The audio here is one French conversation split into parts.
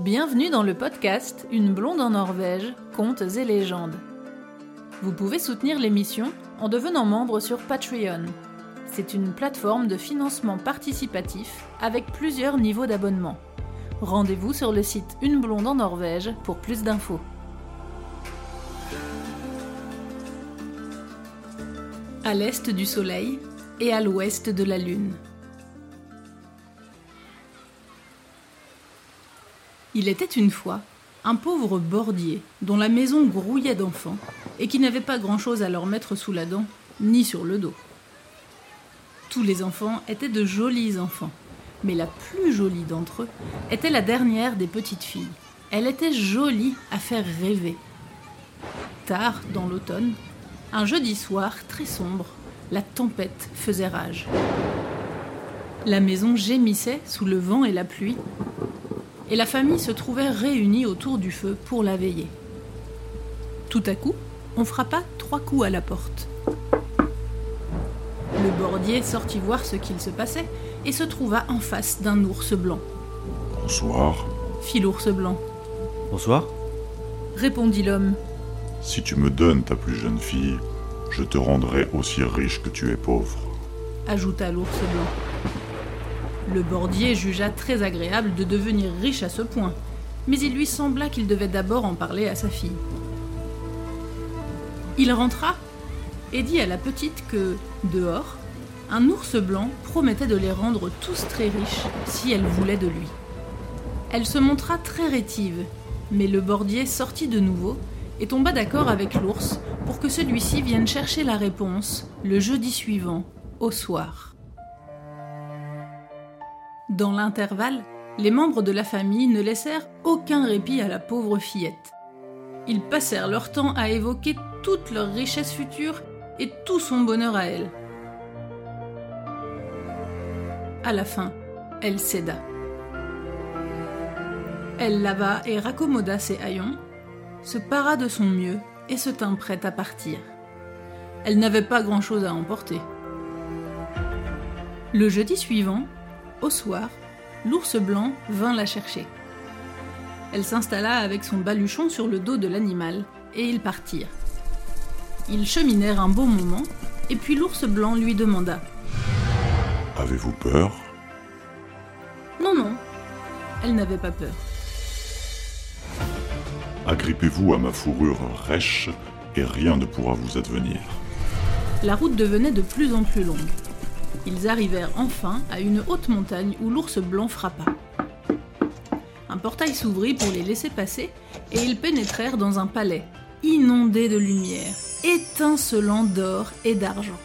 Bienvenue dans le podcast Une blonde en Norvège, contes et légendes. Vous pouvez soutenir l'émission en devenant membre sur Patreon. C'est une plateforme de financement participatif avec plusieurs niveaux d'abonnement. Rendez-vous sur le site Une blonde en Norvège pour plus d'infos. À l'est du soleil et à l'ouest de la lune. Il était une fois un pauvre bordier dont la maison grouillait d'enfants et qui n'avait pas grand-chose à leur mettre sous la dent ni sur le dos. Tous les enfants étaient de jolis enfants, mais la plus jolie d'entre eux était la dernière des petites filles. Elle était jolie à faire rêver. Tard dans l'automne, un jeudi soir très sombre, la tempête faisait rage. La maison gémissait sous le vent et la pluie, et la famille se trouvait réunie autour du feu pour la veiller. Tout à coup, on frappa trois coups à la porte. Le bordier sortit voir ce qu'il se passait et se trouva en face d'un ours blanc. Bonsoir. Fit l'ours blanc. Bonsoir. Répondit l'homme. Si tu me donnes ta plus jeune fille, je te rendrai aussi riche que tu es pauvre. Ajouta l'ours blanc. Le bordier jugea très agréable de devenir riche à ce point, mais il lui sembla qu'il devait d'abord en parler à sa fille. Il rentra et dit à la petite que, dehors, un ours blanc promettait de les rendre tous très riches si elle voulait de lui. Elle se montra très rétive, mais le bordier sortit de nouveau et tomba d'accord avec l'ours pour que celui-ci vienne chercher la réponse le jeudi suivant, au soir. Dans l'intervalle, les membres de la famille ne laissèrent aucun répit à la pauvre fillette. Ils passèrent leur temps à évoquer toute leur richesse future et tout son bonheur à elle. À la fin, elle céda. Elle lava et raccommoda ses haillons, se para de son mieux et se tint prête à partir. Elle n'avait pas grand-chose à emporter. Le jeudi suivant, au soir, l'ours blanc vint la chercher. Elle s'installa avec son baluchon sur le dos de l'animal et ils partirent. Ils cheminèrent un bon moment et puis l'ours blanc lui demanda Avez-vous peur? Non, non, elle n'avait pas peur. Agrippez-vous à ma fourrure rêche et rien ne pourra vous advenir. La route devenait de plus en plus longue. Ils arrivèrent enfin à une haute montagne où l'ours blanc frappa. Un portail s'ouvrit pour les laisser passer et ils pénétrèrent dans un palais, inondé de lumière, étincelant d'or et d'argent.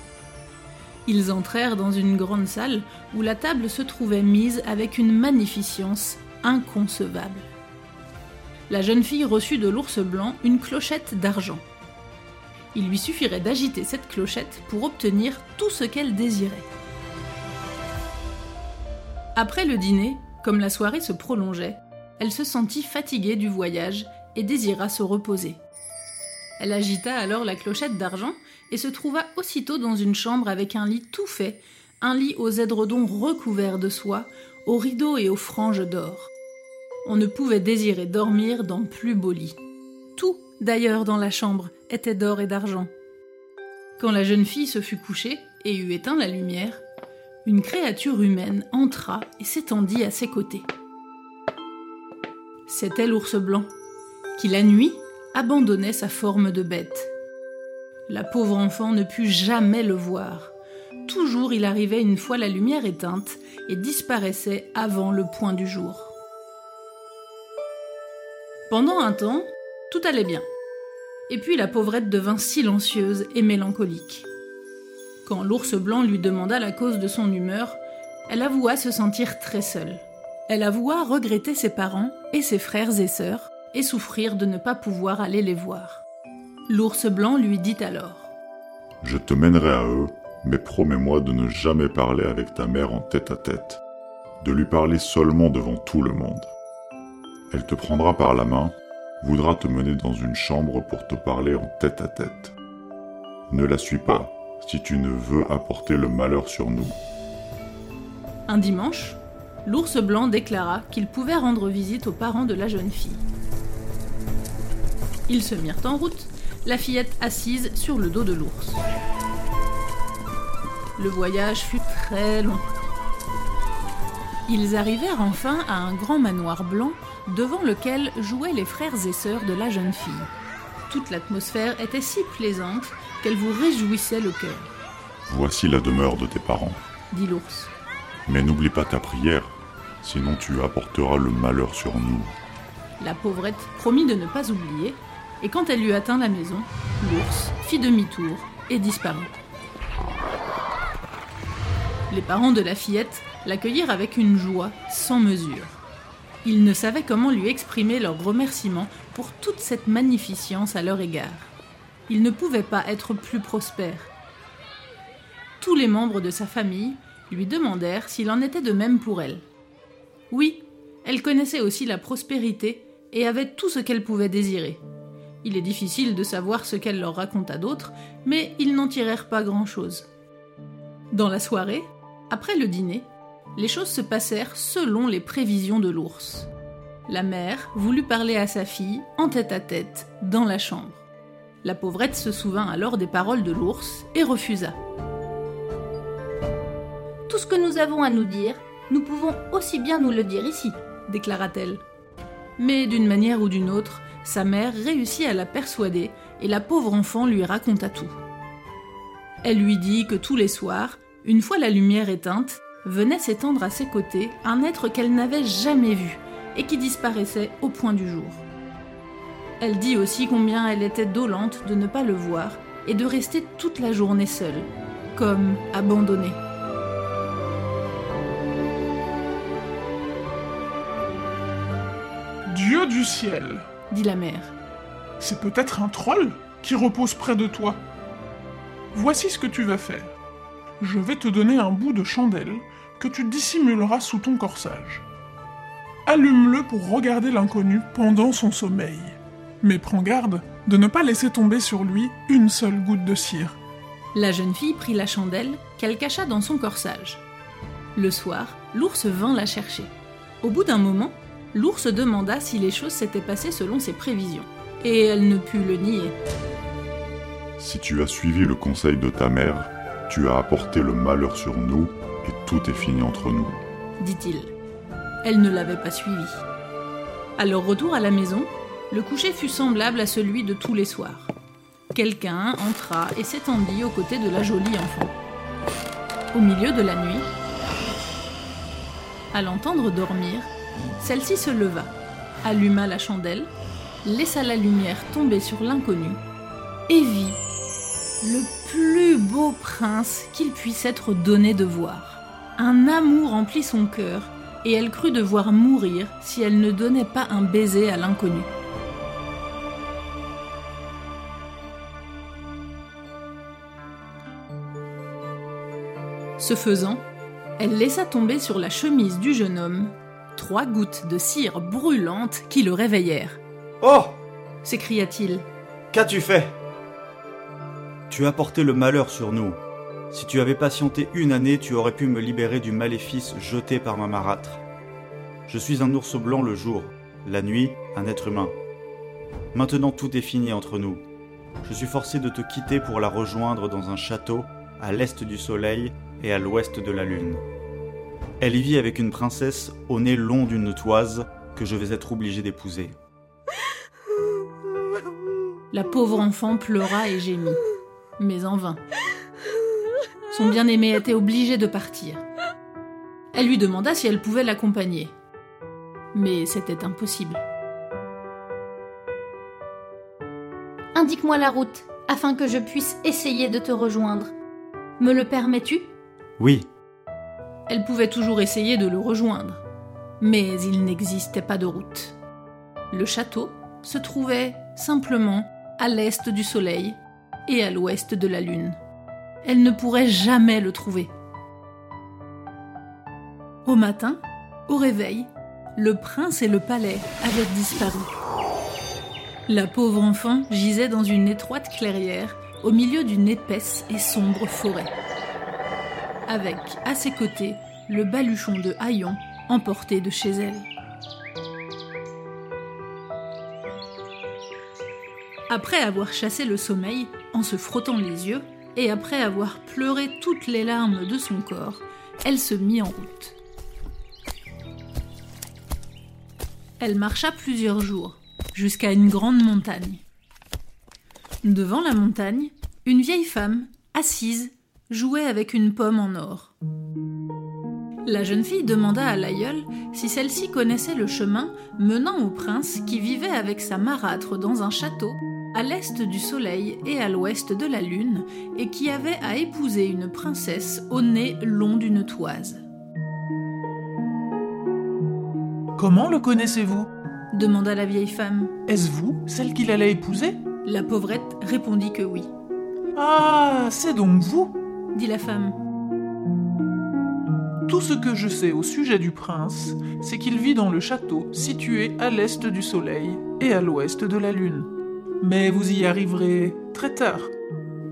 Ils entrèrent dans une grande salle où la table se trouvait mise avec une magnificence inconcevable. La jeune fille reçut de l'ours blanc une clochette d'argent. Il lui suffirait d'agiter cette clochette pour obtenir tout ce qu'elle désirait. Après le dîner, comme la soirée se prolongeait, elle se sentit fatiguée du voyage et désira se reposer. Elle agita alors la clochette d'argent et se trouva aussitôt dans une chambre avec un lit tout fait, un lit aux édredons recouverts de soie, aux rideaux et aux franges d'or. On ne pouvait désirer dormir dans plus beau lit. D'ailleurs, dans la chambre était d'or et d'argent. Quand la jeune fille se fut couchée et eut éteint la lumière, une créature humaine entra et s'étendit à ses côtés. C'était l'ours blanc, qui la nuit abandonnait sa forme de bête. La pauvre enfant ne put jamais le voir. Toujours il arrivait une fois la lumière éteinte et disparaissait avant le point du jour. Pendant un temps, tout allait bien. Et puis la pauvrette devint silencieuse et mélancolique. Quand l'ours blanc lui demanda la cause de son humeur, elle avoua se sentir très seule. Elle avoua regretter ses parents et ses frères et sœurs et souffrir de ne pas pouvoir aller les voir. L'ours blanc lui dit alors Je te mènerai à eux, mais promets-moi de ne jamais parler avec ta mère en tête à tête, de lui parler seulement devant tout le monde. Elle te prendra par la main, voudra te mener dans une chambre pour te parler en tête à tête. Ne la suis pas si tu ne veux apporter le malheur sur nous. Un dimanche, l'ours blanc déclara qu'il pouvait rendre visite aux parents de la jeune fille. Ils se mirent en route, la fillette assise sur le dos de l'ours. Le voyage fut très long. Ils arrivèrent enfin à un grand manoir blanc devant lequel jouaient les frères et sœurs de la jeune fille. Toute l'atmosphère était si plaisante qu'elle vous réjouissait le cœur. Voici la demeure de tes parents, dit l'ours. Mais n'oublie pas ta prière, sinon tu apporteras le malheur sur nous. La pauvrette promit de ne pas oublier, et quand elle eut atteint la maison, l'ours fit demi-tour et disparut. Les parents de la fillette l'accueillirent avec une joie sans mesure. Ils ne savaient comment lui exprimer leur remerciement pour toute cette magnificence à leur égard. Ils ne pouvaient pas être plus prospères. Tous les membres de sa famille lui demandèrent s'il en était de même pour elle. Oui, elle connaissait aussi la prospérité et avait tout ce qu'elle pouvait désirer. Il est difficile de savoir ce qu'elle leur raconta d'autre, mais ils n'en tirèrent pas grand-chose. Dans la soirée, après le dîner, les choses se passèrent selon les prévisions de l'ours. La mère voulut parler à sa fille en tête à tête dans la chambre. La pauvrette se souvint alors des paroles de l'ours et refusa. Tout ce que nous avons à nous dire, nous pouvons aussi bien nous le dire ici, déclara-t-elle. Mais d'une manière ou d'une autre, sa mère réussit à la persuader et la pauvre enfant lui raconta tout. Elle lui dit que tous les soirs, une fois la lumière éteinte, venait s'étendre à ses côtés un être qu'elle n'avait jamais vu et qui disparaissait au point du jour. Elle dit aussi combien elle était dolente de ne pas le voir et de rester toute la journée seule, comme abandonnée. Dieu du ciel, dit la mère. C'est peut-être un troll qui repose près de toi. Voici ce que tu vas faire je vais te donner un bout de chandelle que tu dissimuleras sous ton corsage. Allume-le pour regarder l'inconnu pendant son sommeil. Mais prends garde de ne pas laisser tomber sur lui une seule goutte de cire. La jeune fille prit la chandelle qu'elle cacha dans son corsage. Le soir, l'ours vint la chercher. Au bout d'un moment, l'ours demanda si les choses s'étaient passées selon ses prévisions, et elle ne put le nier. Si tu as suivi le conseil de ta mère, tu as apporté le malheur sur nous et tout est fini entre nous, dit-il. Elle ne l'avait pas suivi. À leur retour à la maison, le coucher fut semblable à celui de tous les soirs. Quelqu'un entra et s'étendit aux côtés de la jolie enfant. Au milieu de la nuit, à l'entendre dormir, celle-ci se leva, alluma la chandelle, laissa la lumière tomber sur l'inconnu et vit le plus beau prince qu'il puisse être donné de voir. Un amour emplit son cœur, et elle crut devoir mourir si elle ne donnait pas un baiser à l'inconnu. Ce faisant, elle laissa tomber sur la chemise du jeune homme trois gouttes de cire brûlante qui le réveillèrent. Oh s'écria-t-il. Qu'as-tu fait? Tu as porté le malheur sur nous. Si tu avais patienté une année, tu aurais pu me libérer du maléfice jeté par ma marâtre. Je suis un ours blanc le jour, la nuit, un être humain. Maintenant tout est fini entre nous. Je suis forcé de te quitter pour la rejoindre dans un château à l'est du soleil et à l'ouest de la lune. Elle y vit avec une princesse au nez long d'une toise que je vais être obligé d'épouser. La pauvre enfant pleura et gémit mais en vain. Son bien-aimé était obligé de partir. Elle lui demanda si elle pouvait l'accompagner. Mais c'était impossible. Indique-moi la route, afin que je puisse essayer de te rejoindre. Me le permets-tu? Oui. Elle pouvait toujours essayer de le rejoindre, mais il n'existait pas de route. Le château se trouvait simplement à l'est du soleil, et à l'ouest de la Lune. Elle ne pourrait jamais le trouver. Au matin, au réveil, le prince et le palais avaient disparu. La pauvre enfant gisait dans une étroite clairière au milieu d'une épaisse et sombre forêt. Avec, à ses côtés, le baluchon de Haillon emporté de chez elle. Après avoir chassé le sommeil en se frottant les yeux, et après avoir pleuré toutes les larmes de son corps, elle se mit en route. Elle marcha plusieurs jours, jusqu'à une grande montagne. Devant la montagne, une vieille femme, assise, jouait avec une pomme en or. La jeune fille demanda à l'aïeul si celle-ci connaissait le chemin menant au prince qui vivait avec sa marâtre dans un château à l'est du soleil et à l'ouest de la lune et qui avait à épouser une princesse au nez long d'une toise. Comment le connaissez-vous? demanda la vieille femme. Est-ce vous, celle qu'il allait épouser La pauvrette répondit que oui. Ah, c'est donc vous dit la femme. Tout ce que je sais au sujet du prince, c'est qu'il vit dans le château situé à l'est du soleil et à l'ouest de la lune. Mais vous y arriverez très tard.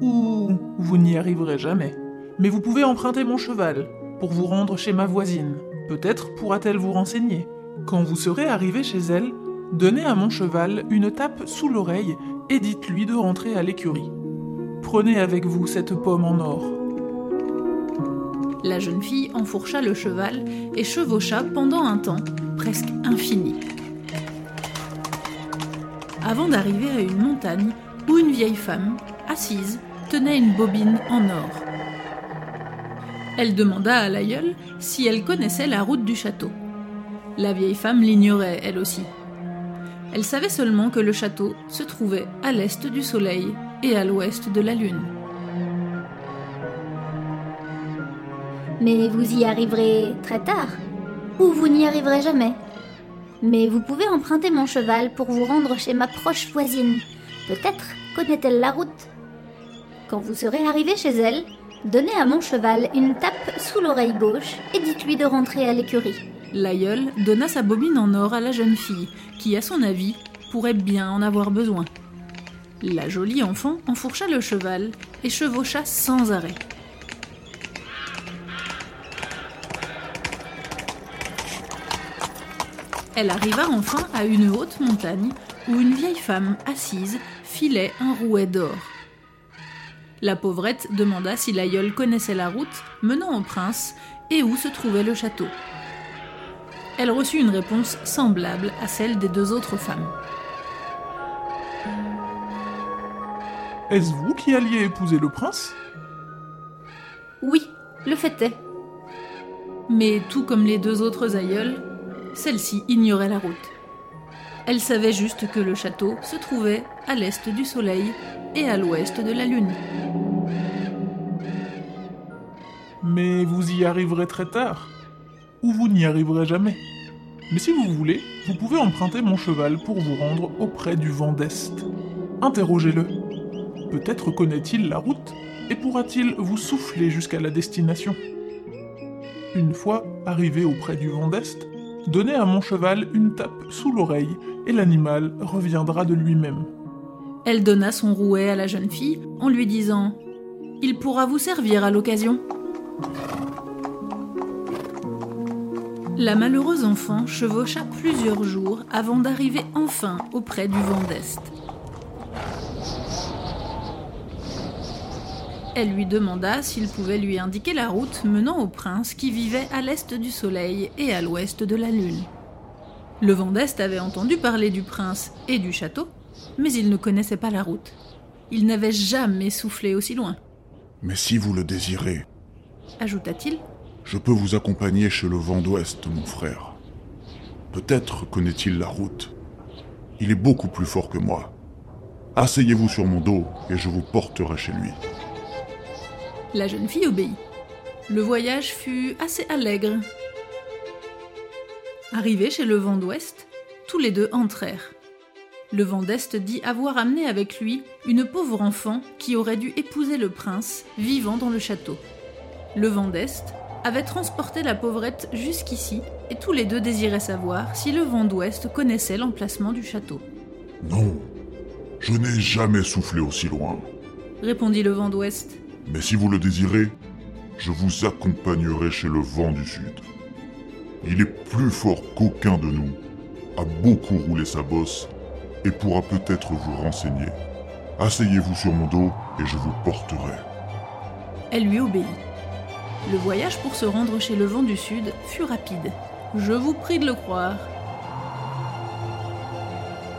Ou vous n'y arriverez jamais. Mais vous pouvez emprunter mon cheval pour vous rendre chez ma voisine. Peut-être pourra-t-elle vous renseigner. Quand vous serez arrivé chez elle, donnez à mon cheval une tape sous l'oreille et dites-lui de rentrer à l'écurie. Prenez avec vous cette pomme en or. La jeune fille enfourcha le cheval et chevaucha pendant un temps presque infini. Avant d'arriver à une montagne où une vieille femme, assise, tenait une bobine en or. Elle demanda à l'aïeul si elle connaissait la route du château. La vieille femme l'ignorait, elle aussi. Elle savait seulement que le château se trouvait à l'est du soleil et à l'ouest de la lune. Mais vous y arriverez très tard. Ou vous n'y arriverez jamais. Mais vous pouvez emprunter mon cheval pour vous rendre chez ma proche voisine. Peut-être connaît-elle la route. Quand vous serez arrivé chez elle, donnez à mon cheval une tape sous l'oreille gauche et dites-lui de rentrer à l'écurie. L'aïeul donna sa bobine en or à la jeune fille, qui, à son avis, pourrait bien en avoir besoin. La jolie enfant enfourcha le cheval et chevaucha sans arrêt. Elle arriva enfin à une haute montagne où une vieille femme assise filait un rouet d'or. La pauvrette demanda si l'aïeul connaissait la route menant au prince et où se trouvait le château. Elle reçut une réponse semblable à celle des deux autres femmes. Est-ce vous qui alliez épouser le prince? Oui, le fait est. Mais tout comme les deux autres aïeuls, celle-ci ignorait la route. Elle savait juste que le château se trouvait à l'est du soleil et à l'ouest de la lune. Mais vous y arriverez très tard. Ou vous n'y arriverez jamais. Mais si vous voulez, vous pouvez emprunter mon cheval pour vous rendre auprès du vent d'Est. Interrogez-le. Peut-être connaît-il la route et pourra-t-il vous souffler jusqu'à la destination? Une fois arrivé auprès du vent d'Est, donnez à mon cheval une tape sous l'oreille et l'animal reviendra de lui-même. Elle donna son rouet à la jeune fille en lui disant Il pourra vous servir à l'occasion. La malheureuse enfant chevaucha plusieurs jours avant d'arriver enfin auprès du vent d'Est. Elle lui demanda s'il pouvait lui indiquer la route menant au prince qui vivait à l'est du soleil et à l'ouest de la lune. Le vent d'Est avait entendu parler du prince et du château, mais il ne connaissait pas la route. Il n'avait jamais soufflé aussi loin. Mais si vous le désirez, ajouta-t-il, je peux vous accompagner chez le vent d'ouest, mon frère. Peut-être connaît-il la route. Il est beaucoup plus fort que moi. Asseyez-vous sur mon dos et je vous porterai chez lui. La jeune fille obéit. Le voyage fut assez allègre. Arrivés chez le vent d'ouest, tous les deux entrèrent. Le vent d'est dit avoir amené avec lui une pauvre enfant qui aurait dû épouser le prince vivant dans le château. Le vent d'est avait transporté la pauvrette jusqu'ici et tous les deux désiraient savoir si le vent d'ouest connaissait l'emplacement du château. Non, je n'ai jamais soufflé aussi loin, répondit le vent d'ouest. Mais si vous le désirez, je vous accompagnerai chez le vent du sud. Il est plus fort qu'aucun de nous, a beaucoup roulé sa bosse et pourra peut-être vous renseigner. Asseyez-vous sur mon dos et je vous porterai. Elle lui obéit. Le voyage pour se rendre chez le vent du sud fut rapide. Je vous prie de le croire.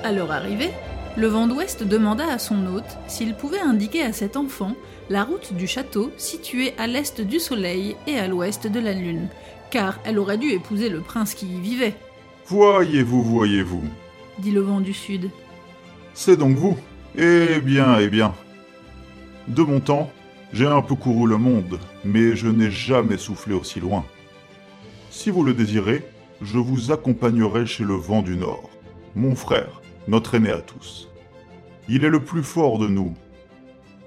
À leur arrivée, le vent d'ouest demanda à son hôte s'il pouvait indiquer à cet enfant la route du château situé à l'est du soleil et à l'ouest de la lune, car elle aurait dû épouser le prince qui y vivait, Voyez-vous, voyez-vous. dit le vent du sud. C'est donc vous Eh bien, eh bien. De mon temps, j'ai un peu couru le monde, mais je n'ai jamais soufflé aussi loin. Si vous le désirez, je vous accompagnerai chez le vent du Nord, mon frère, notre aîné à tous. Il est le plus fort de nous.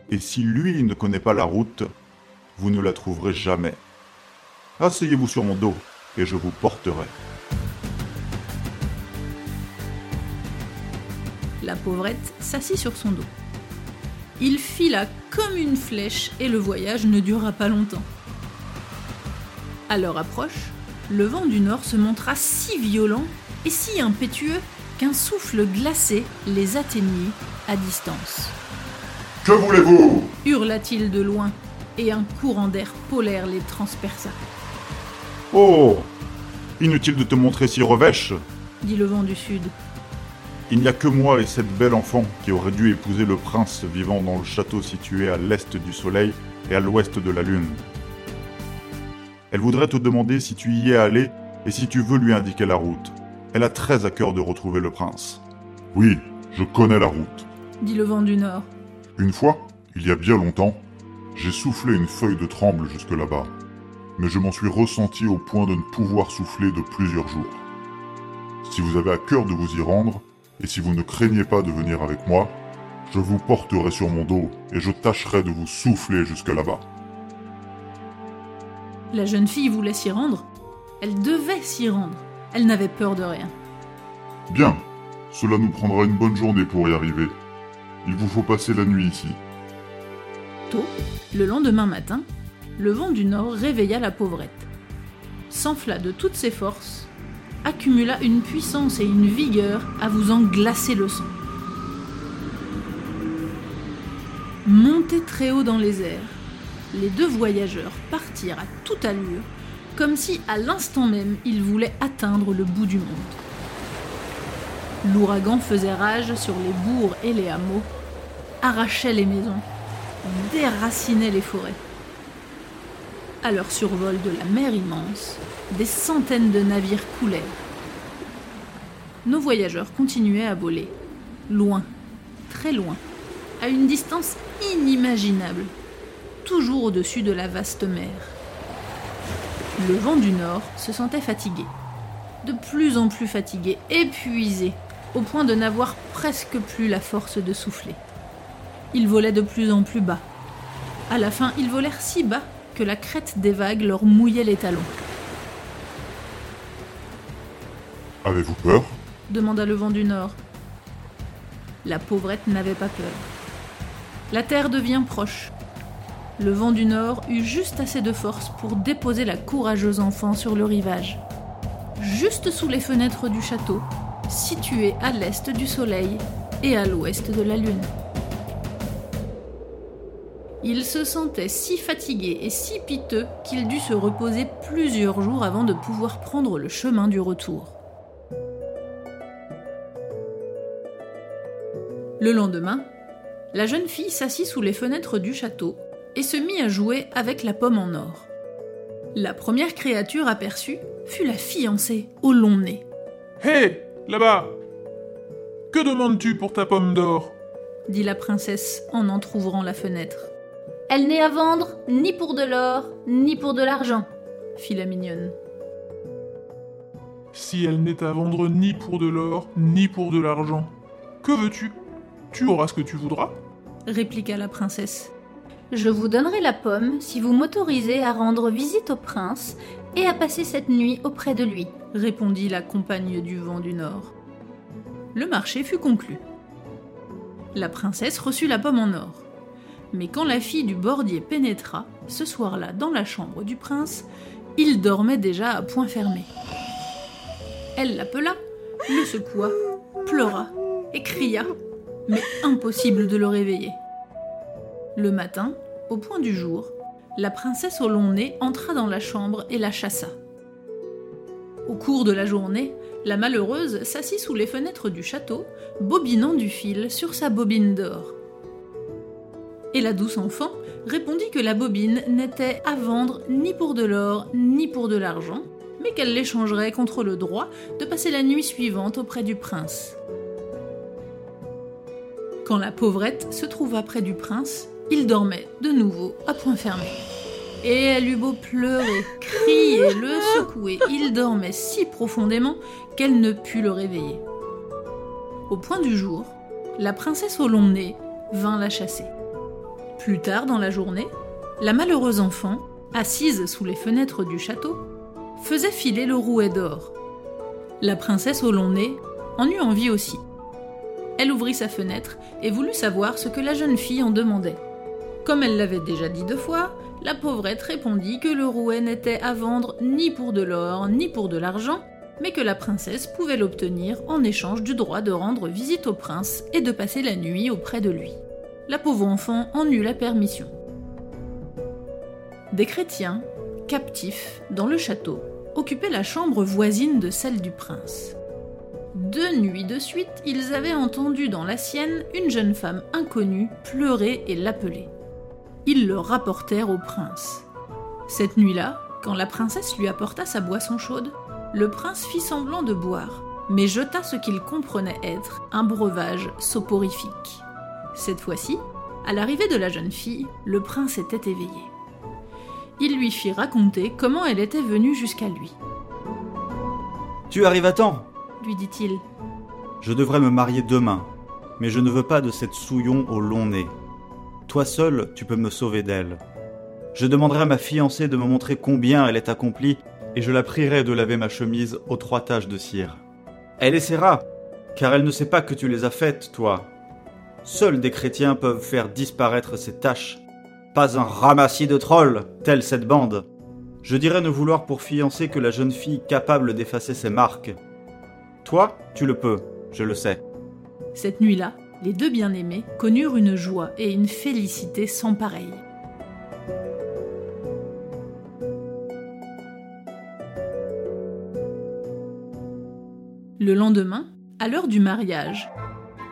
Et si lui ne connaît pas la route, vous ne la trouverez jamais. Asseyez-vous sur mon dos, et je vous porterai. La pauvrette s'assit sur son dos. Il fila comme une flèche et le voyage ne dura pas longtemps. À leur approche, le vent du nord se montra si violent et si impétueux qu'un souffle glacé les atteignit à distance. Que voulez-vous? Hurla-t-il de loin, et un courant d'air polaire les transperça, Oh Inutile de te montrer si revêche. dit le vent du sud. Il n'y a que moi et cette belle enfant qui aurait dû épouser le prince vivant dans le château situé à l'est du soleil et à l'ouest de la lune. Elle voudrait te demander si tu y es allé et si tu veux lui indiquer la route. Elle a très à cœur de retrouver le prince. Oui, je connais la route. dit le vent du nord. Une fois, il y a bien longtemps, j'ai soufflé une feuille de tremble jusque là-bas, mais je m'en suis ressenti au point de ne pouvoir souffler de plusieurs jours. Si vous avez à cœur de vous y rendre, et si vous ne craignez pas de venir avec moi, je vous porterai sur mon dos et je tâcherai de vous souffler jusque là-bas. La jeune fille voulait s'y rendre. Elle devait s'y rendre. Elle n'avait peur de rien. Bien, cela nous prendra une bonne journée pour y arriver. Il vous faut passer la nuit ici. Tôt, le lendemain matin, le vent du nord réveilla la pauvrette. S'enfla de toutes ses forces, accumula une puissance et une vigueur à vous en glacer le sang. Montés très haut dans les airs, les deux voyageurs partirent à toute allure, comme si à l'instant même ils voulaient atteindre le bout du monde. L'ouragan faisait rage sur les bourgs et les hameaux, arrachait les maisons, déracinait les forêts. À leur survol de la mer immense, des centaines de navires coulèrent. Nos voyageurs continuaient à voler, loin, très loin, à une distance inimaginable, toujours au-dessus de la vaste mer. Le vent du nord se sentait fatigué, de plus en plus fatigué, épuisé, au point de n'avoir presque plus la force de souffler. Ils volaient de plus en plus bas. À la fin, ils volèrent si bas que la crête des vagues leur mouillait les talons. Avez-vous peur? demanda le vent du nord. La pauvrette n'avait pas peur. La terre devient proche. Le vent du nord eut juste assez de force pour déposer la courageuse enfant sur le rivage, juste sous les fenêtres du château, situé à l'est du soleil et à l'ouest de la lune. Il se sentait si fatigué et si piteux qu'il dut se reposer plusieurs jours avant de pouvoir prendre le chemin du retour. Le lendemain, la jeune fille s'assit sous les fenêtres du château et se mit à jouer avec la pomme en or. La première créature aperçue fut la fiancée au long nez. Hé, là-bas Que demandes-tu pour ta pomme d'or? dit la princesse en entr'ouvrant la fenêtre. Elle n'est à vendre ni pour de l'or, ni pour de l'argent. fit la mignonne. Si elle n'est à vendre ni pour de l'or, ni pour de l'argent, que veux-tu? Tu auras ce que tu voudras? répliqua la princesse. Je vous donnerai la pomme si vous m'autorisez à rendre visite au prince et à passer cette nuit auprès de lui. répondit la compagne du vent du nord. Le marché fut conclu. La princesse reçut la pomme en or. Mais quand la fille du bordier pénétra, ce soir-là, dans la chambre du prince, il dormait déjà à point fermé. Elle l'appela, le secoua, pleura et cria, mais impossible de le réveiller. Le matin, au point du jour, la princesse au long nez entra dans la chambre et la chassa. Au cours de la journée, la malheureuse s'assit sous les fenêtres du château, bobinant du fil sur sa bobine d'or. Et la douce enfant répondit que la bobine n'était à vendre ni pour de l'or ni pour de l'argent, mais qu'elle l'échangerait contre le droit de passer la nuit suivante auprès du prince. Quand la pauvrette se trouva près du prince, il dormait de nouveau à point fermé. Et elle eut beau pleurer, crier, le secouer, il dormait si profondément qu'elle ne put le réveiller. Au point du jour, la princesse au long nez vint la chasser. Plus tard dans la journée, la malheureuse enfant, assise sous les fenêtres du château, faisait filer le rouet d'or. La princesse au long nez en eut envie aussi. Elle ouvrit sa fenêtre et voulut savoir ce que la jeune fille en demandait. Comme elle l'avait déjà dit deux fois, la pauvrette répondit que le rouet n'était à vendre ni pour de l'or ni pour de l'argent, mais que la princesse pouvait l'obtenir en échange du droit de rendre visite au prince et de passer la nuit auprès de lui. La pauvre enfant en eut la permission. Des chrétiens, captifs, dans le château, occupaient la chambre voisine de celle du prince. Deux nuits de suite, ils avaient entendu dans la sienne une jeune femme inconnue pleurer et l'appeler. Ils le rapportèrent au prince. Cette nuit-là, quand la princesse lui apporta sa boisson chaude, le prince fit semblant de boire, mais jeta ce qu'il comprenait être un breuvage soporifique. Cette fois-ci, à l'arrivée de la jeune fille, le prince était éveillé. Il lui fit raconter comment elle était venue jusqu'à lui. Tu arrives à temps lui dit-il. Je devrais me marier demain, mais je ne veux pas de cette souillon au long nez. Toi seul, tu peux me sauver d'elle. Je demanderai à ma fiancée de me montrer combien elle est accomplie, et je la prierai de laver ma chemise aux trois taches de cire. Elle essaiera, car elle ne sait pas que tu les as faites, toi. Seuls des chrétiens peuvent faire disparaître ces taches. Pas un ramassis de trolls, telle cette bande. Je dirais ne vouloir pour fiancée que la jeune fille capable d'effacer ses marques. Toi, tu le peux, je le sais. Cette nuit-là, les deux bien-aimés connurent une joie et une félicité sans pareille. Le lendemain, à l'heure du mariage,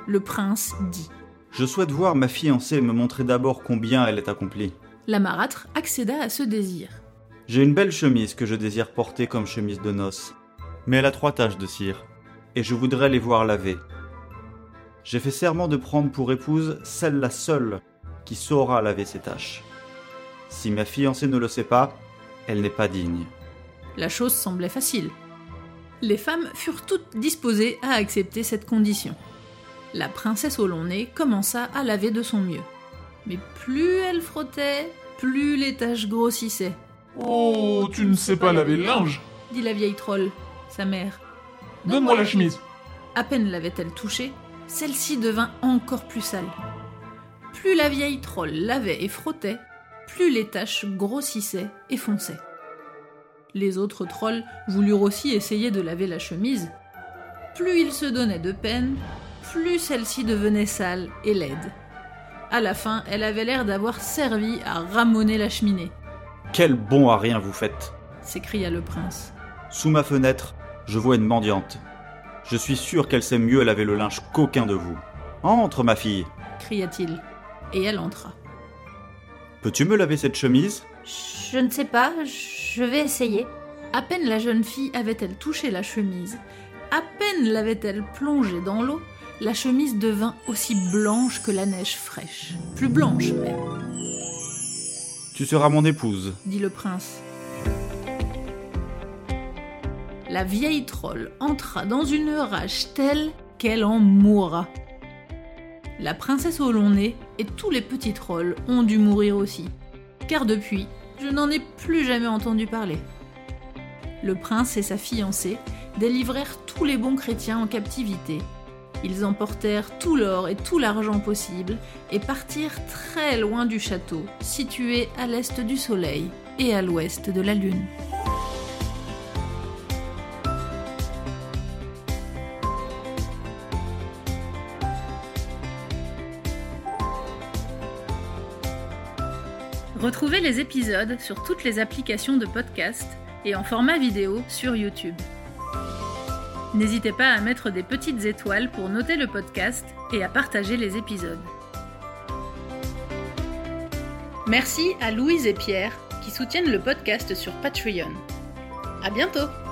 le prince dit Je souhaite voir ma fiancée me montrer d'abord combien elle est accomplie. La marâtre accéda à ce désir. J'ai une belle chemise que je désire porter comme chemise de noces, mais elle a trois taches de cire et je voudrais les voir laver. J'ai fait serment de prendre pour épouse celle-là seule qui saura laver ses tâches. Si ma fiancée ne le sait pas, elle n'est pas digne. La chose semblait facile. Les femmes furent toutes disposées à accepter cette condition. La princesse au long nez commença à laver de son mieux. Mais plus elle frottait, plus les taches grossissaient. Oh, tu ne sais pas laver le linge dit la vieille troll, sa mère. Donne-moi la chemise. À peine l'avait-elle touchée, celle-ci devint encore plus sale. Plus la vieille troll lavait et frottait, plus les taches grossissaient et fonçaient. Les autres trolls voulurent aussi essayer de laver la chemise. Plus ils se donnaient de peine, plus celle-ci devenait sale et laide. À la fin, elle avait l'air d'avoir servi à ramoner la cheminée. Quel bon à rien vous faites s'écria le prince. Sous ma fenêtre, je vois une mendiante. Je suis sûr qu'elle sait mieux laver le linge qu'aucun de vous. Entre, ma fille cria-t-il, et elle entra. Peux-tu me laver cette chemise? Je ne sais pas, je vais essayer. À peine la jeune fille avait-elle touché la chemise, à peine l'avait-elle plongée dans l'eau, la chemise devint aussi blanche que la neige fraîche, plus blanche même. Tu seras mon épouse, dit le prince la vieille trolle entra dans une rage telle qu'elle en mourra. La princesse au long nez et tous les petits trolls ont dû mourir aussi, car depuis, je n'en ai plus jamais entendu parler. Le prince et sa fiancée délivrèrent tous les bons chrétiens en captivité. Ils emportèrent tout l'or et tout l'argent possible et partirent très loin du château, situé à l'est du soleil et à l'ouest de la lune. Retrouvez les épisodes sur toutes les applications de podcast et en format vidéo sur YouTube. N'hésitez pas à mettre des petites étoiles pour noter le podcast et à partager les épisodes. Merci à Louise et Pierre qui soutiennent le podcast sur Patreon. À bientôt!